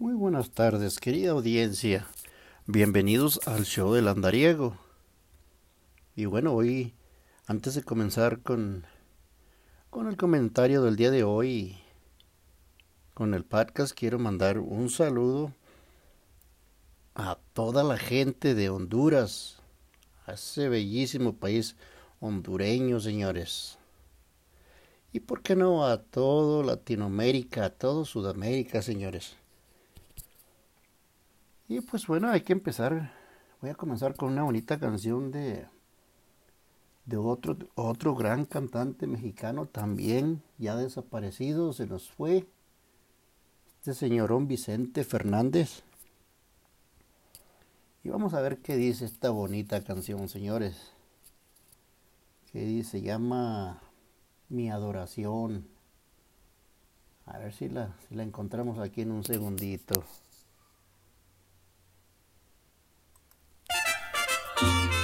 Muy buenas tardes, querida audiencia. Bienvenidos al show del andariego. Y bueno, hoy, antes de comenzar con, con el comentario del día de hoy, con el podcast, quiero mandar un saludo a toda la gente de Honduras, a ese bellísimo país hondureño, señores. Y por qué no a todo Latinoamérica, a todo Sudamérica, señores. Y pues bueno, hay que empezar. Voy a comenzar con una bonita canción de de otro otro gran cantante mexicano también ya desaparecido, se nos fue. Este señorón Vicente Fernández. Y vamos a ver qué dice esta bonita canción, señores. Que dice, llama Mi adoración. A ver si la, si la encontramos aquí en un segundito. Thank you.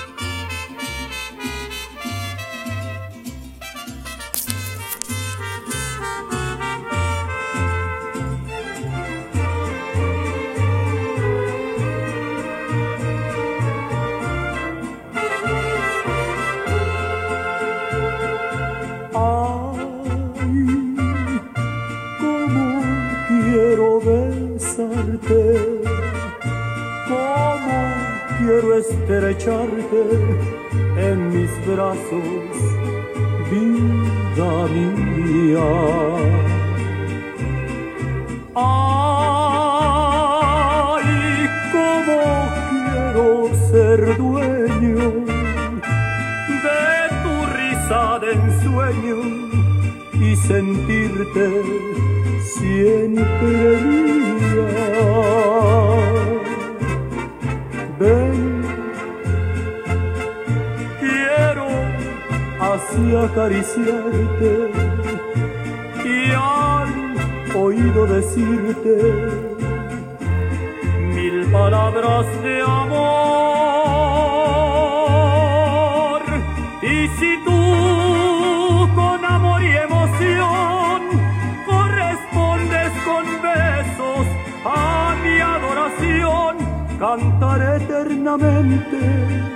En mis brazos, vida mía. Ay, cómo quiero ser dueño de tu risa de ensueño y sentirte siempre acariciarte y al oído decirte mil palabras de amor. Y si tú con amor y emoción correspondes con besos a mi adoración, cantaré eternamente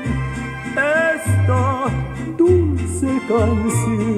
dulce canción.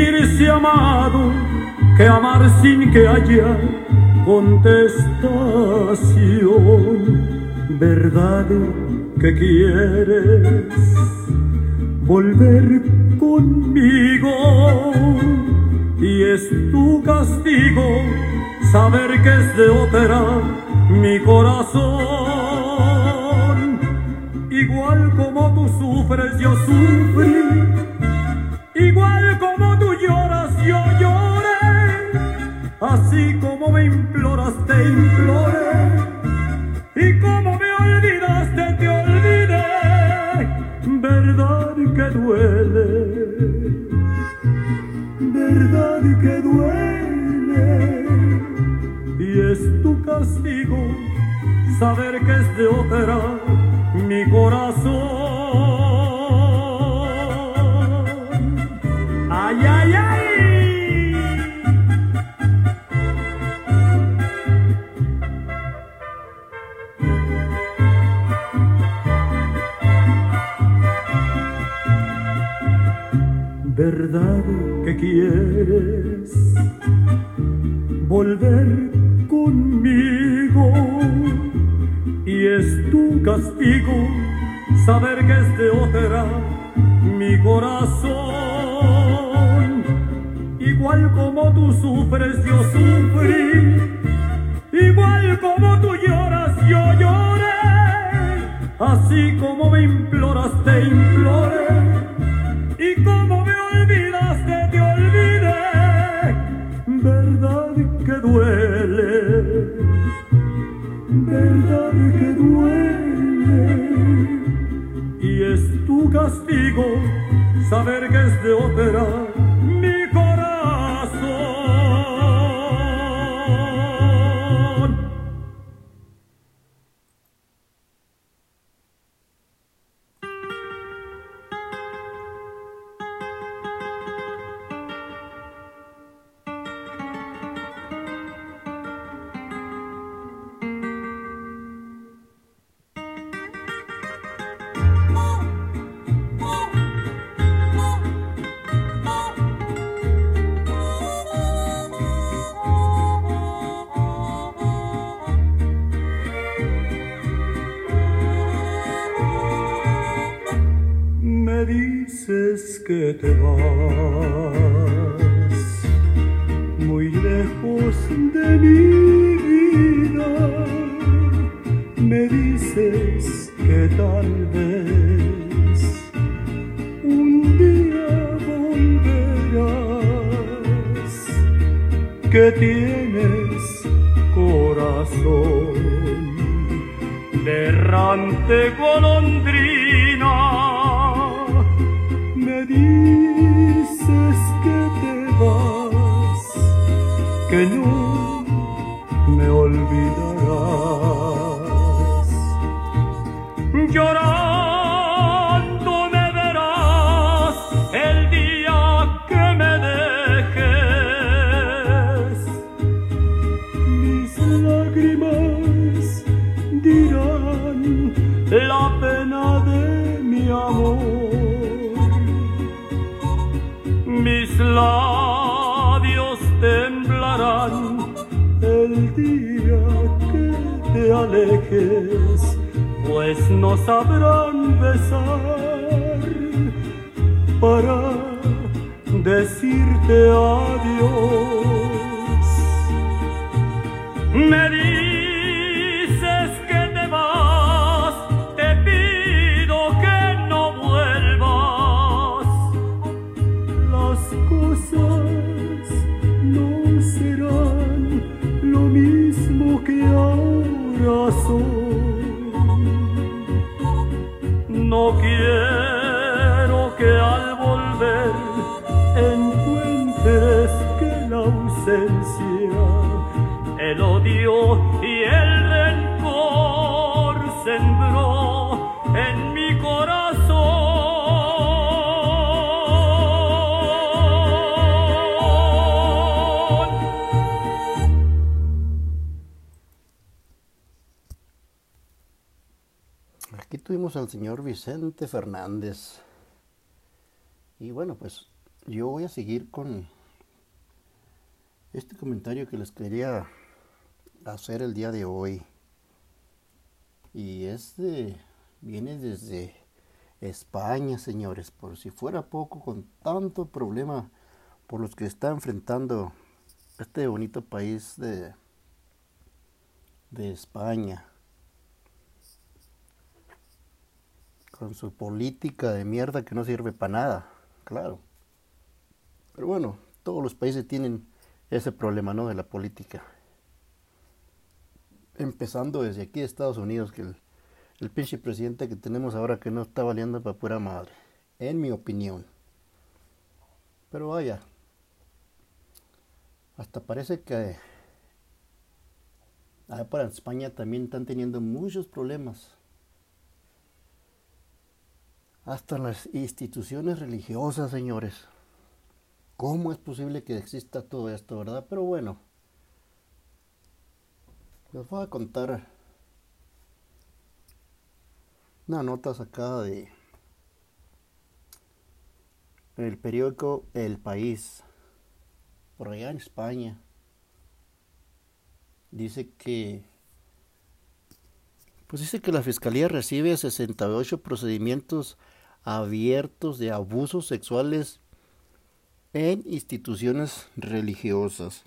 Sentirse amado que amar sin que haya contestación. Verdad que quieres volver conmigo y es tu castigo saber que es de ópera mi corazón. Igual como tú sufres, yo sufrí. Igual yo lloré. Así como me imploras, te imploré. Y como me olvidaste, te olvidé. Verdad que duele verdad que duele y es tu castigo saber que es de otra mi corazón. Quieres volver conmigo? Y es tu castigo saber que es de otra mi corazón. Igual como tú sufres, yo sufrí. Igual como tú lloras, yo lloré. Así como me imploras, te imploré. Y como duele. Verdad que duele. Y es tu castigo saber que es de otra tal vez un día volverás, que tienes corazón de errante sabrán besar para decirte Al señor Vicente Fernández. Y bueno, pues yo voy a seguir con este comentario que les quería hacer el día de hoy. Y este viene desde España, señores. Por si fuera poco, con tanto problema por los que está enfrentando este bonito país de, de España. Con su política de mierda que no sirve para nada, claro. Pero bueno, todos los países tienen ese problema, ¿no? De la política. Empezando desde aquí Estados Unidos, que el, pinche presidente que tenemos ahora que no está valiendo para pura madre. En mi opinión. Pero vaya, hasta parece que allá para España también están teniendo muchos problemas. Hasta las instituciones religiosas, señores. ¿Cómo es posible que exista todo esto, verdad? Pero bueno, les voy a contar una nota sacada de el periódico El País, por allá en España. Dice que pues dice que la fiscalía recibe 68 procedimientos abiertos de abusos sexuales en instituciones religiosas.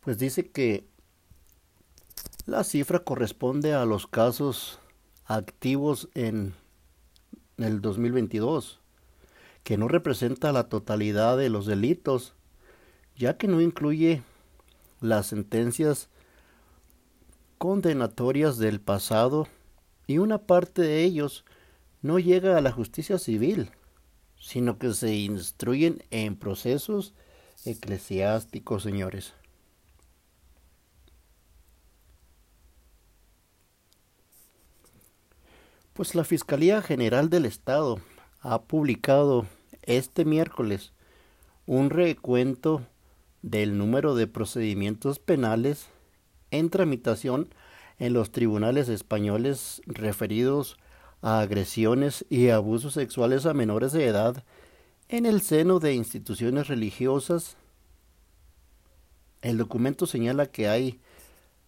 Pues dice que la cifra corresponde a los casos activos en el 2022, que no representa la totalidad de los delitos, ya que no incluye las sentencias condenatorias del pasado y una parte de ellos no llega a la justicia civil sino que se instruyen en procesos eclesiásticos, señores. Pues la Fiscalía General del Estado ha publicado este miércoles un recuento del número de procedimientos penales en tramitación en los tribunales españoles referidos a agresiones y abusos sexuales a menores de edad en el seno de instituciones religiosas. El documento señala que hay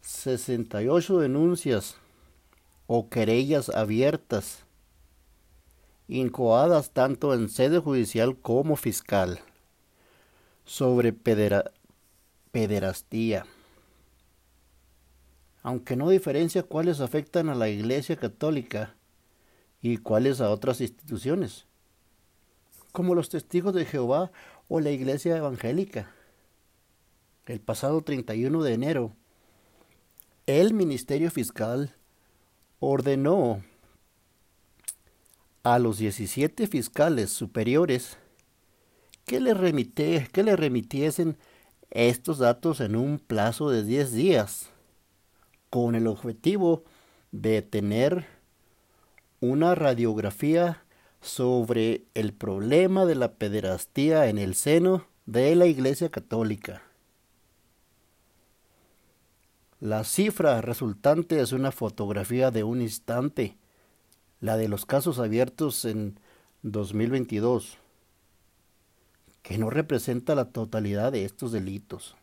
68 denuncias o querellas abiertas, incoadas tanto en sede judicial como fiscal, sobre pederastía, aunque no diferencia cuáles afectan a la Iglesia Católica y cuáles a otras instituciones, como los testigos de Jehová o la Iglesia Evangélica. El pasado 31 de enero, el Ministerio Fiscal ordenó a los 17 fiscales superiores que le, remite, que le remitiesen estos datos en un plazo de 10 días, con el objetivo de tener una radiografía sobre el problema de la pederastía en el seno de la Iglesia Católica. La cifra resultante es una fotografía de un instante, la de los casos abiertos en 2022, que no representa la totalidad de estos delitos.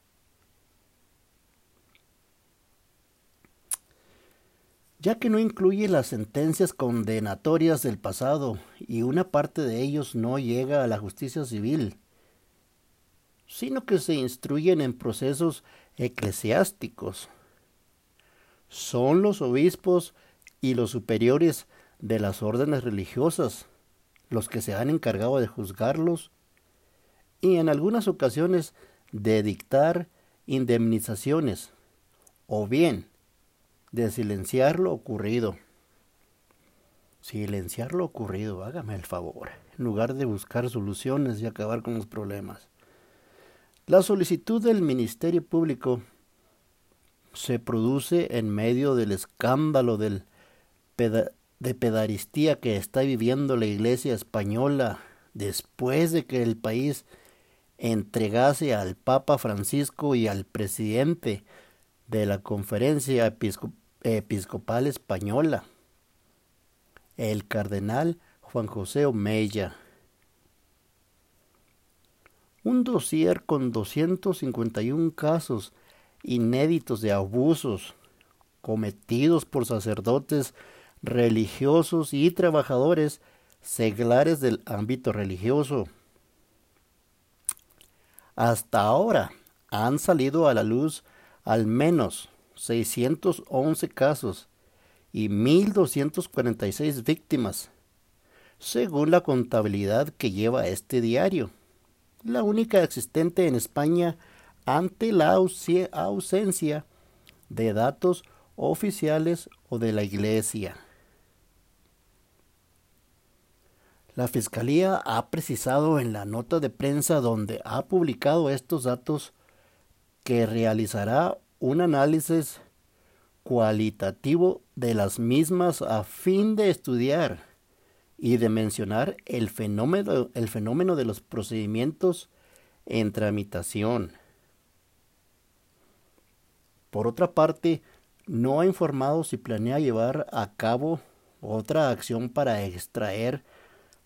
Ya que no incluye las sentencias condenatorias del pasado y una parte de ellos no llega a la justicia civil, sino que se instruyen en procesos eclesiásticos. Son los obispos y los superiores de las órdenes religiosas los que se han encargado de juzgarlos y en algunas ocasiones de dictar indemnizaciones o bien de silenciar lo ocurrido. Silenciar lo ocurrido, hágame el favor, en lugar de buscar soluciones y acabar con los problemas. La solicitud del Ministerio Público se produce en medio del escándalo de pedaristía que está viviendo la Iglesia española después de que el país entregase al Papa Francisco y al presidente de la Conferencia Episcopal Española, el cardenal Juan José Omeya. Un dossier con 251 casos inéditos de abusos cometidos por sacerdotes religiosos y trabajadores seglares del ámbito religioso. Hasta ahora han salido a la luz al menos 611 casos y 1.246 víctimas, según la contabilidad que lleva este diario, la única existente en España ante la ausencia de datos oficiales o de la Iglesia. La Fiscalía ha precisado en la nota de prensa donde ha publicado estos datos que realizará un análisis cualitativo de las mismas a fin de estudiar y de mencionar el fenómeno, el fenómeno de los procedimientos en tramitación. Por otra parte, no ha informado si planea llevar a cabo otra acción para extraer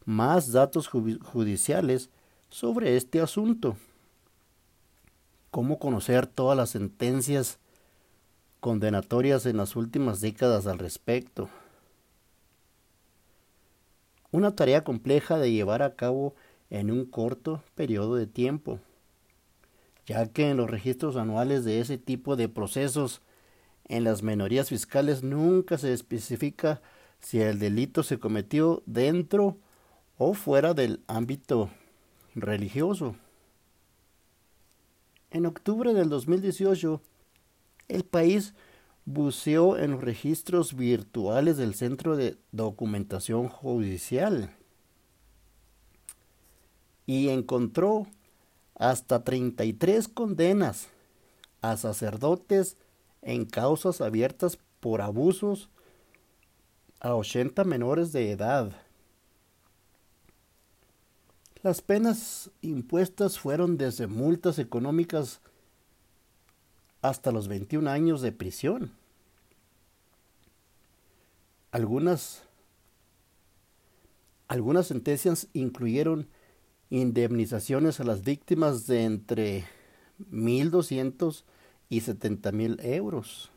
más datos judiciales sobre este asunto. ¿Cómo conocer todas las sentencias condenatorias en las últimas décadas al respecto? Una tarea compleja de llevar a cabo en un corto periodo de tiempo, ya que en los registros anuales de ese tipo de procesos en las minorías fiscales nunca se especifica si el delito se cometió dentro o fuera del ámbito religioso. En octubre del 2018, el país buceó en los registros virtuales del Centro de Documentación Judicial y encontró hasta 33 condenas a sacerdotes en causas abiertas por abusos a 80 menores de edad. Las penas impuestas fueron desde multas económicas hasta los 21 años de prisión. Algunas, algunas sentencias incluyeron indemnizaciones a las víctimas de entre 1.200 y 70.000 euros.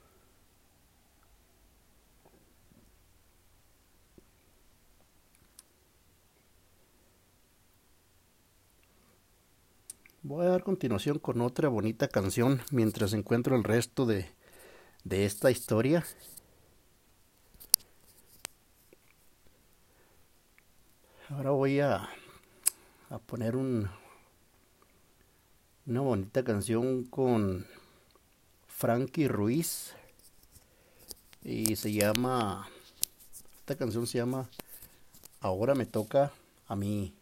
Voy a dar continuación con otra bonita canción mientras encuentro el resto de, de esta historia. Ahora voy a, a poner un, una bonita canción con Frankie Ruiz y se llama, esta canción se llama Ahora me toca a mí.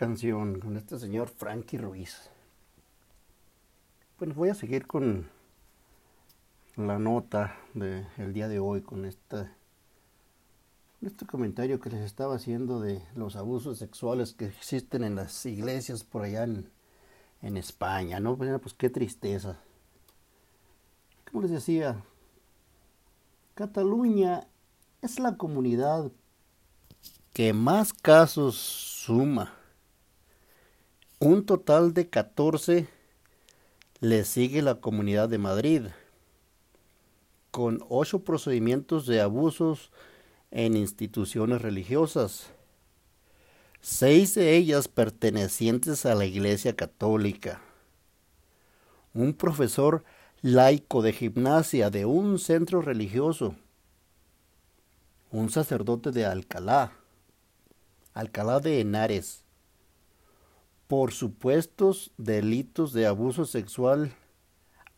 Canción con este señor Frankie Ruiz. Bueno, voy a seguir con la nota del día de hoy, con esta, este comentario que les estaba haciendo de los abusos sexuales que existen en las iglesias por allá en, en España, ¿no? Pues qué tristeza. Como les decía, Cataluña es la comunidad que más casos suma. Un total de 14 le sigue la Comunidad de Madrid, con ocho procedimientos de abusos en instituciones religiosas, seis de ellas pertenecientes a la Iglesia Católica. Un profesor laico de gimnasia de un centro religioso, un sacerdote de Alcalá, Alcalá de Henares, por supuestos delitos de abuso sexual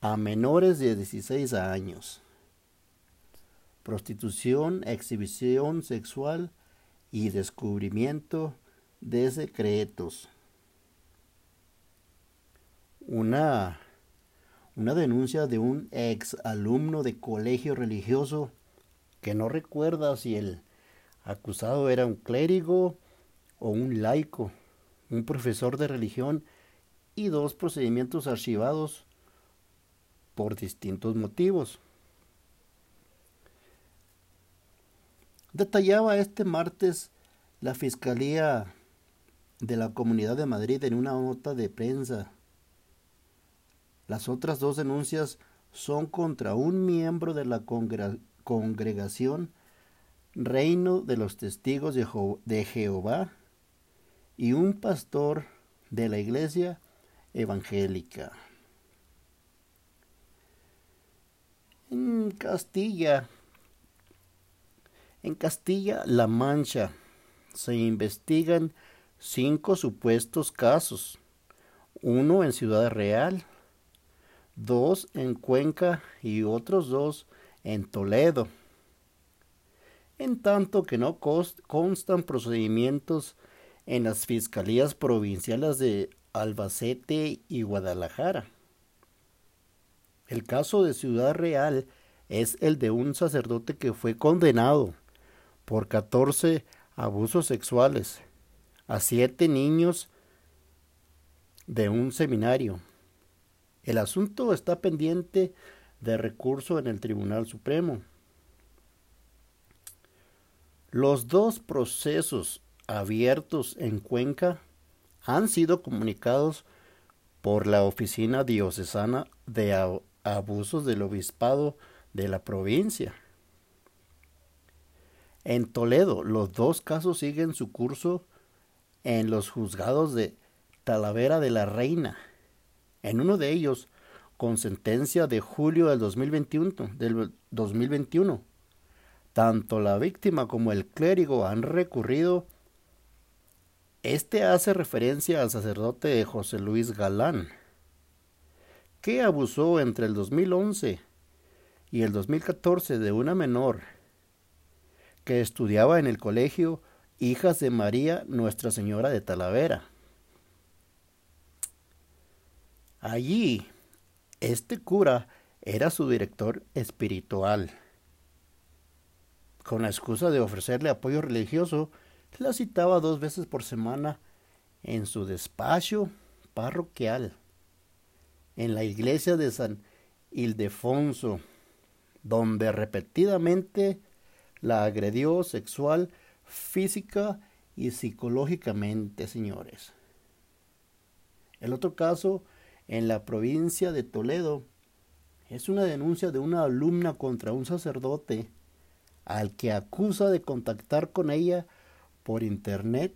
a menores de 16 años, prostitución, exhibición sexual y descubrimiento de secretos. Una, una denuncia de un ex alumno de colegio religioso que no recuerda si el acusado era un clérigo o un laico un profesor de religión y dos procedimientos archivados por distintos motivos. Detallaba este martes la Fiscalía de la Comunidad de Madrid en una nota de prensa. Las otras dos denuncias son contra un miembro de la congregación Reino de los Testigos de Jehová y un pastor de la iglesia evangélica. En Castilla, en Castilla-La Mancha, se investigan cinco supuestos casos, uno en Ciudad Real, dos en Cuenca y otros dos en Toledo, en tanto que no constan procedimientos en las fiscalías provinciales de Albacete y Guadalajara. El caso de Ciudad Real es el de un sacerdote que fue condenado por 14 abusos sexuales a siete niños de un seminario. El asunto está pendiente de recurso en el Tribunal Supremo. Los dos procesos abiertos en Cuenca han sido comunicados por la Oficina Diocesana de Abusos del Obispado de la provincia. En Toledo, los dos casos siguen su curso en los juzgados de Talavera de la Reina. En uno de ellos, con sentencia de julio del 2021, del 2021 tanto la víctima como el clérigo han recurrido este hace referencia al sacerdote José Luis Galán, que abusó entre el 2011 y el 2014 de una menor que estudiaba en el colegio Hijas de María Nuestra Señora de Talavera. Allí, este cura era su director espiritual. Con la excusa de ofrecerle apoyo religioso, la citaba dos veces por semana en su despacho parroquial, en la iglesia de San Ildefonso, donde repetidamente la agredió sexual, física y psicológicamente, señores. El otro caso, en la provincia de Toledo, es una denuncia de una alumna contra un sacerdote al que acusa de contactar con ella por internet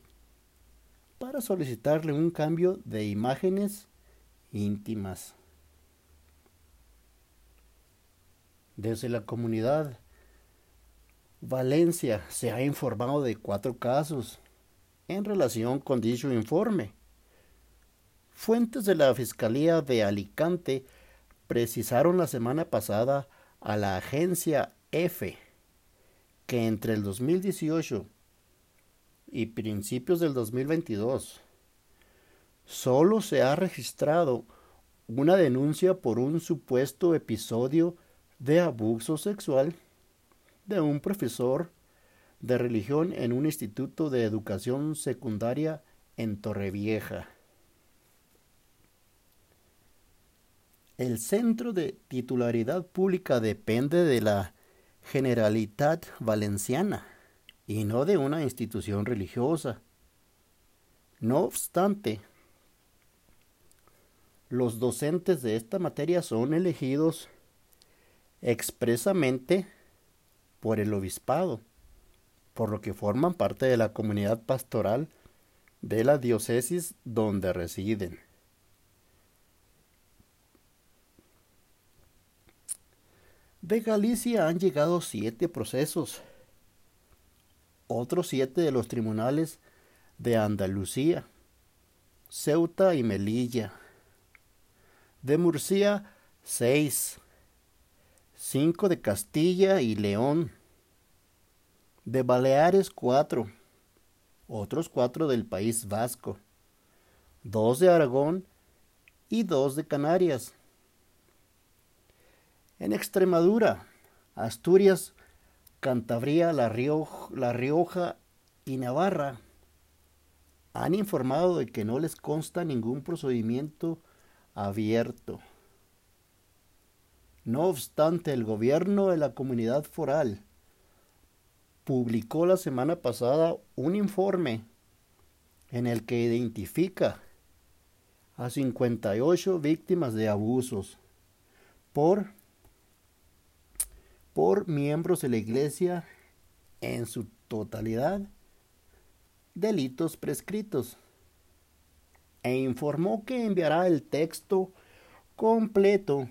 para solicitarle un cambio de imágenes íntimas. Desde la comunidad Valencia se ha informado de cuatro casos en relación con dicho informe. Fuentes de la Fiscalía de Alicante precisaron la semana pasada a la agencia F que entre el 2018 y principios del 2022, solo se ha registrado una denuncia por un supuesto episodio de abuso sexual de un profesor de religión en un instituto de educación secundaria en Torrevieja. El centro de titularidad pública depende de la Generalitat Valenciana y no de una institución religiosa. No obstante, los docentes de esta materia son elegidos expresamente por el obispado, por lo que forman parte de la comunidad pastoral de la diócesis donde residen. De Galicia han llegado siete procesos, otros siete de los tribunales de Andalucía, Ceuta y Melilla. De Murcia, seis, cinco de Castilla y León. De Baleares, cuatro, otros cuatro del País Vasco, dos de Aragón y dos de Canarias. En Extremadura, Asturias, Cantabria, La Rioja, La Rioja y Navarra han informado de que no les consta ningún procedimiento abierto. No obstante, el gobierno de la comunidad foral publicó la semana pasada un informe en el que identifica a 58 víctimas de abusos por por miembros de la Iglesia en su totalidad delitos prescritos e informó que enviará el texto completo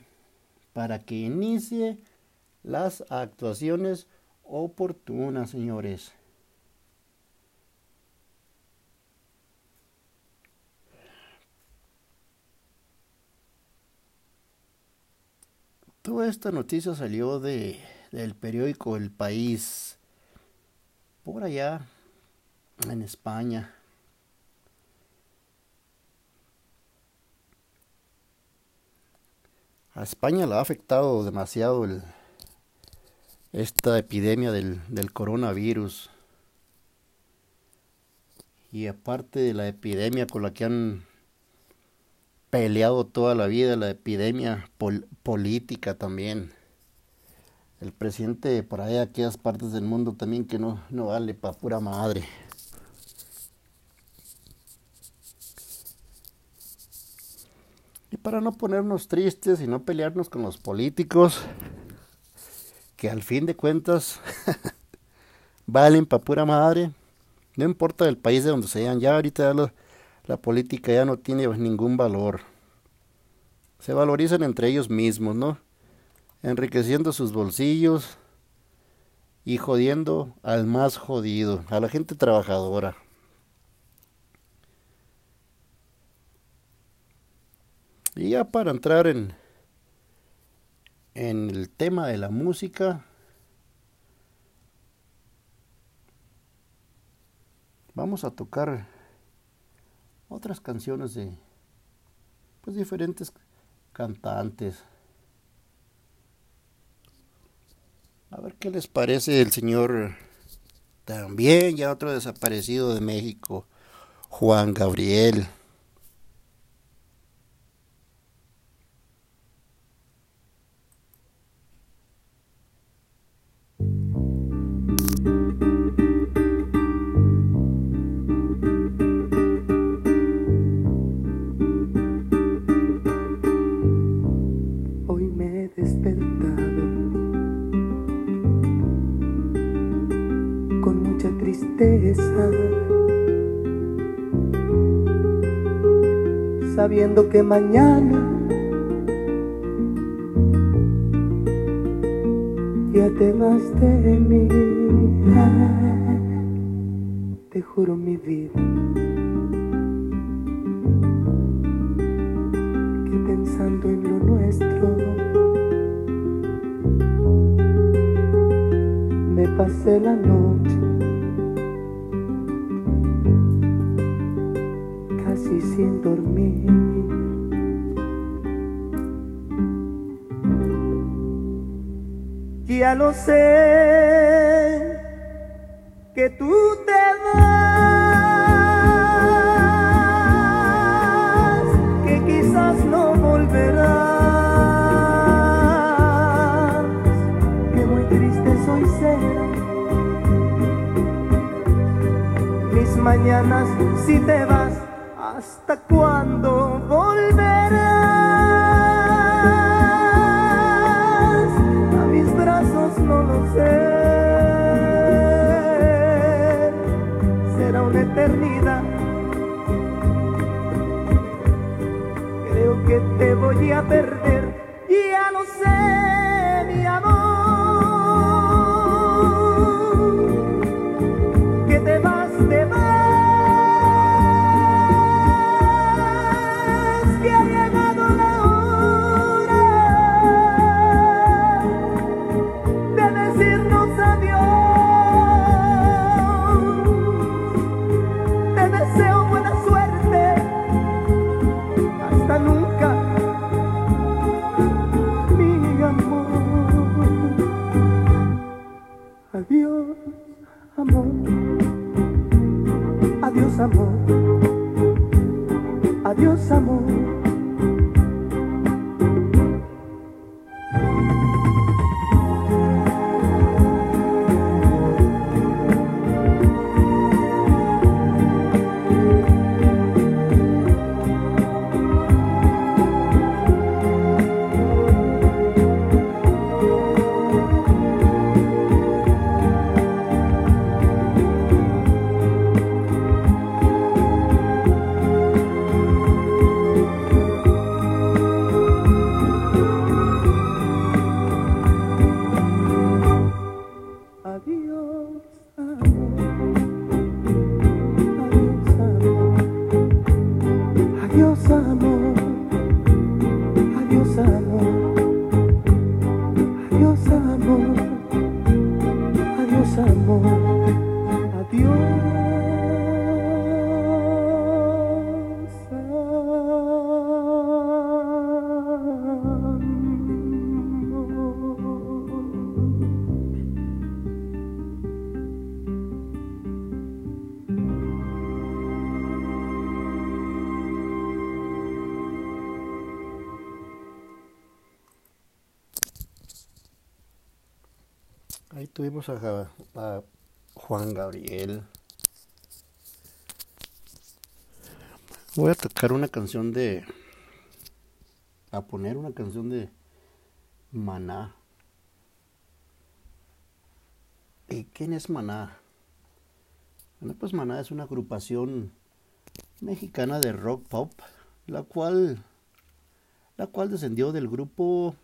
para que inicie las actuaciones oportunas, señores. Toda esta noticia salió de del periódico El País, por allá en España. A España le ha afectado demasiado el, esta epidemia del, del coronavirus. Y aparte de la epidemia con la que han peleado toda la vida, la epidemia política también el presidente por ahí, aquellas partes del mundo también que no, no vale para pura madre. Y para no ponernos tristes y no pelearnos con los políticos, que al fin de cuentas valen para pura madre, no importa el país de donde sean, ya ahorita la, la política ya no tiene ningún valor. Se valorizan entre ellos mismos, ¿no? Enriqueciendo sus bolsillos y jodiendo al más jodido, a la gente trabajadora. Y ya para entrar en, en el tema de la música, vamos a tocar otras canciones de pues diferentes cantantes. A ver qué les parece el señor también, ya otro desaparecido de México, Juan Gabriel. Sabiendo que mañana ya te A, a Juan Gabriel. Voy a tocar una canción de... A poner una canción de Maná. ¿Y quién es Maná? Bueno, pues Maná es una agrupación mexicana de rock pop, la cual, la cual descendió del grupo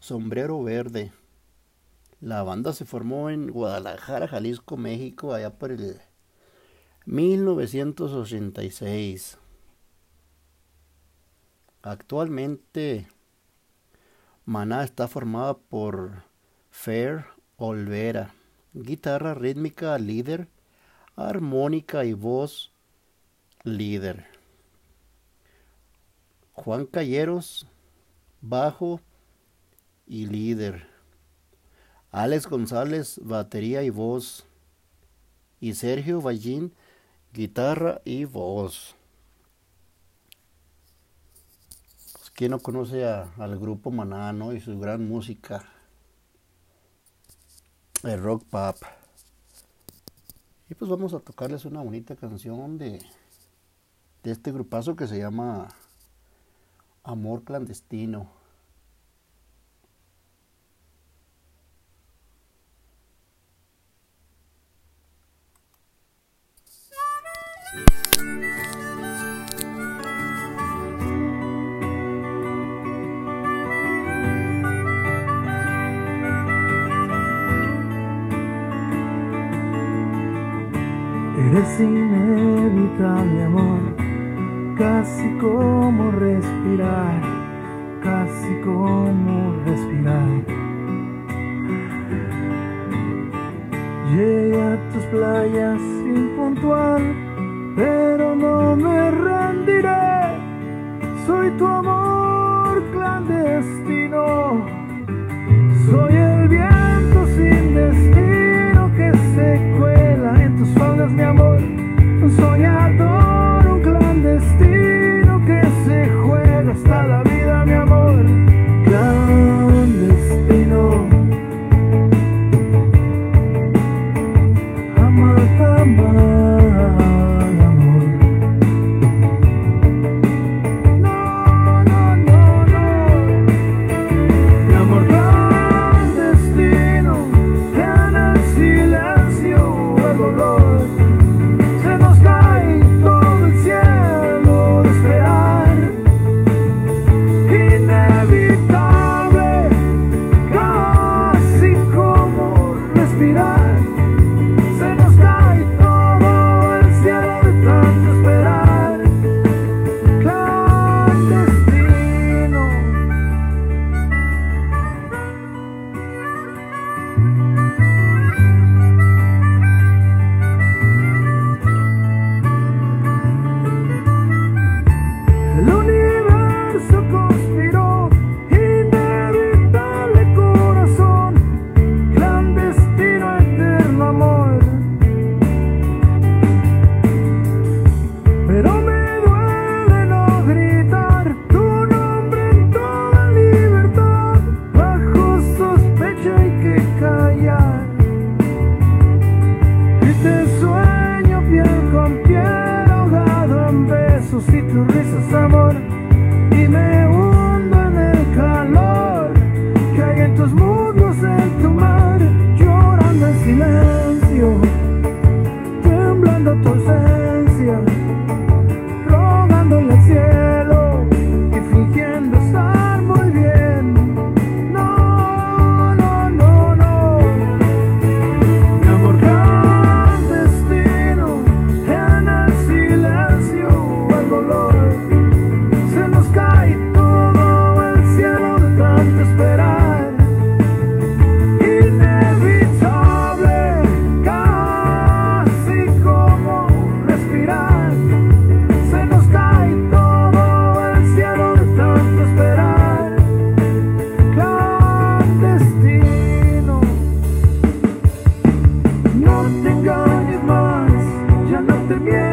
Sombrero Verde. La banda se formó en Guadalajara, Jalisco, México, allá por el 1986. Actualmente, Maná está formada por Fer Olvera, guitarra rítmica líder, armónica y voz líder. Juan Calleros, bajo y líder. Alex González, batería y voz. Y Sergio Ballín, guitarra y voz. Pues, ¿Quién no conoce al grupo Maná, no? Y su gran música. El rock pop. Y pues vamos a tocarles una bonita canción de, de este grupazo que se llama Amor Clandestino. A tus playas sin puntual, pero no me rendiré. Soy tu amor clandestino. Soy el viento sin destino que se cuela en tus faldas, mi amor. Soy the music.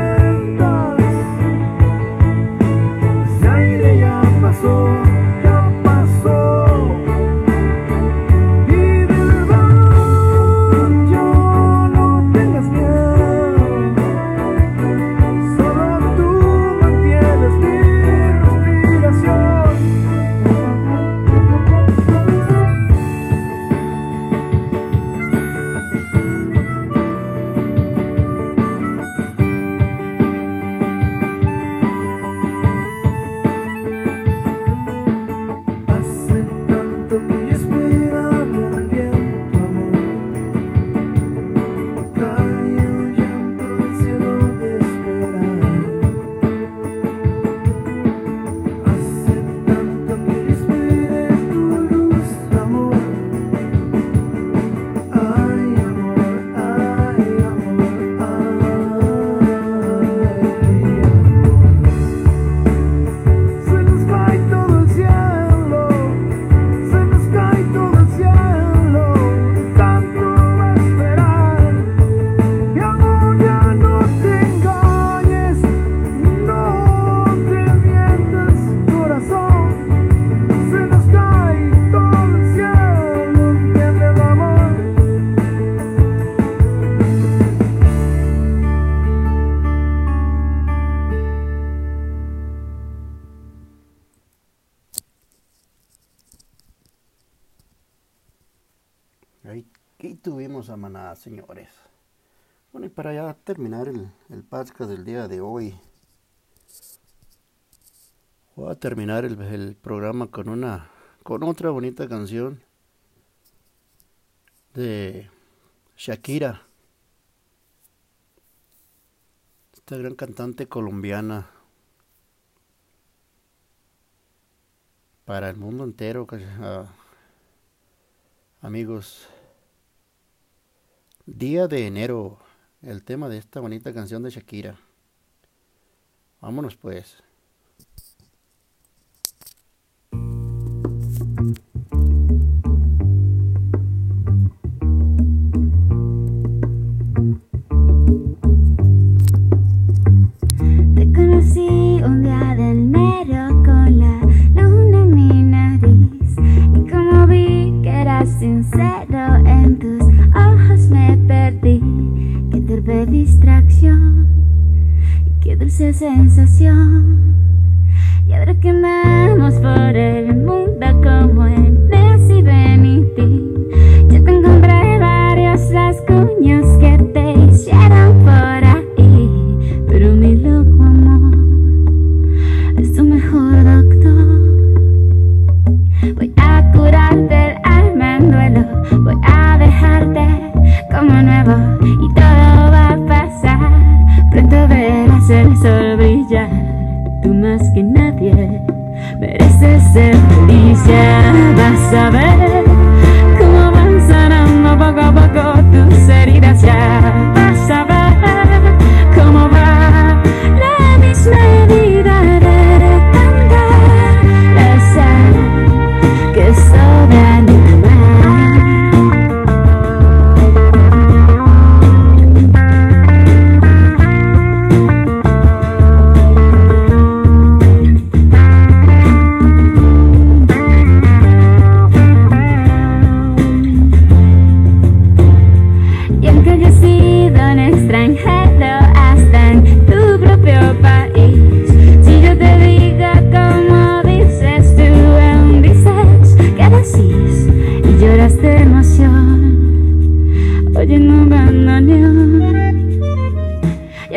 señores. Bueno, y para ya terminar el, el podcast del día de hoy, voy a terminar el, el programa con una con otra bonita canción de Shakira, esta gran cantante colombiana. Para el mundo entero, ah, amigos. Día de enero, el tema de esta bonita canción de Shakira. Vámonos pues. Te conocí un día de enero con la luna en mi nariz y como vi que eras sincero en tus me perdí. Qué torpe distracción, qué dulce sensación. Y ahora que andamos por el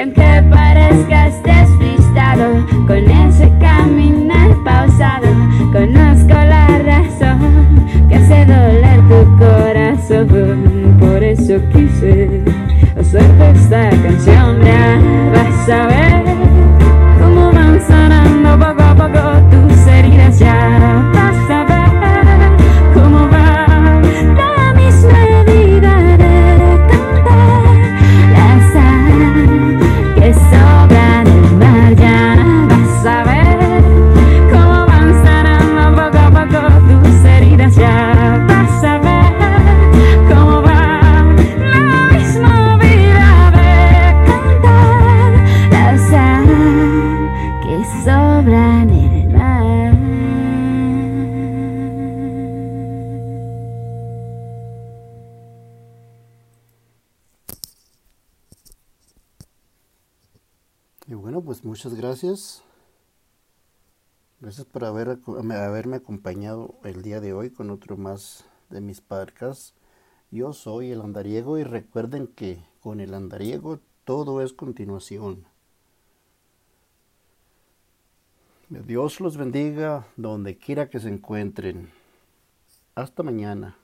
Y aunque parezcas despistado, con ese caminar pausado, conozco la razón que hace doler tu corazón. Por eso quise hacerte esta canción, ya vas a ver. muchas gracias. Gracias por haberme acompañado el día de hoy con otro más de mis parcas Yo soy el andariego y recuerden que con el andariego todo es continuación. Dios los bendiga donde quiera que se encuentren. Hasta mañana.